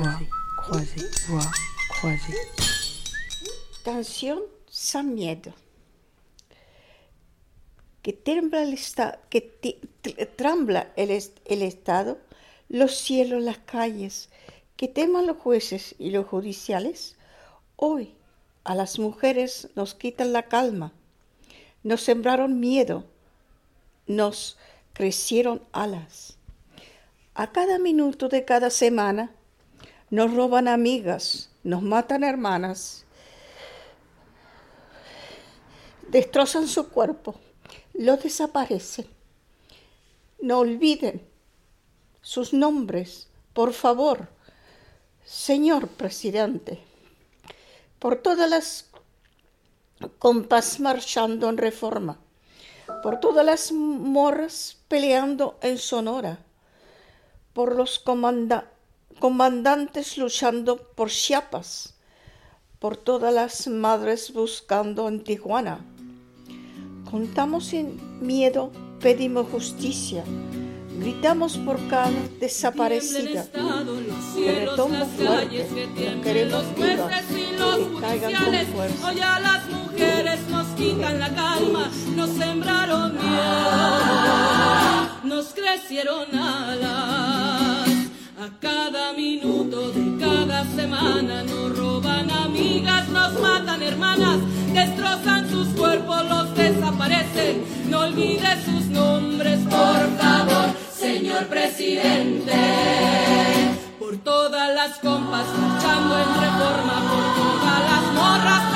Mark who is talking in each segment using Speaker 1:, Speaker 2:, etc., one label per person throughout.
Speaker 1: croisée, croisée, voix croisée.
Speaker 2: Canción San Miedo. Que tiembla el, esta- que trembla el, est- el Estado, los cielos, las calles, que teman los jueces y los judiciales. Hoy a las mujeres nos quitan la calma, nos sembraron miedo, nos crecieron alas. A cada minuto de cada semana nos roban amigas, nos matan hermanas, destrozan su cuerpo, lo desaparecen. No olviden sus nombres, por favor, señor presidente. Por todas las compas marchando en reforma, por todas las morras peleando en Sonora, por los comanda- comandantes luchando por Chiapas, por todas las madres buscando en Tijuana. Contamos sin miedo, pedimos justicia, gritamos por cada desaparecida. Que retombo fuerte, que queremos vivas, que caigan con fuerza.
Speaker 3: Hoy a las mujeres nos quitan la calma, nos sembraron miedo, nos crecieron. A cada minuto de cada semana nos roban amigas, nos matan hermanas, destrozan sus cuerpos, los desaparecen. No olvide sus nombres, por favor, señor presidente por todas las compas marchando en reforma, por todas las morras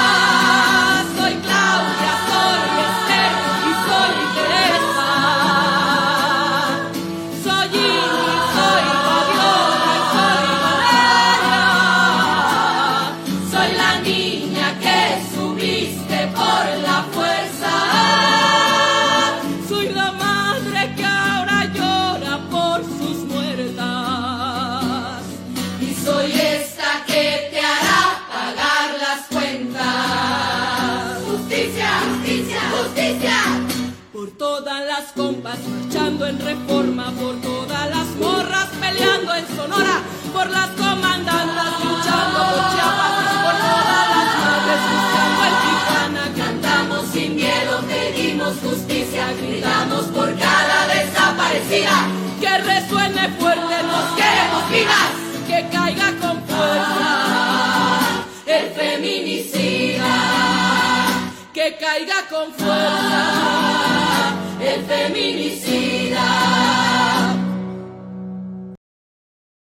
Speaker 3: Las compas marchando en reforma, por todas las morras peleando en Sonora, por las comandantas luchando por Chiapas, por todas las madres buscando Tijuana, cantamos sin miedo, pedimos justicia, gritamos por cada desaparecida, que resuene fuerte, nos queremos vivas, que caiga con fuerza el feminicida que caiga con fuerza el feminicida.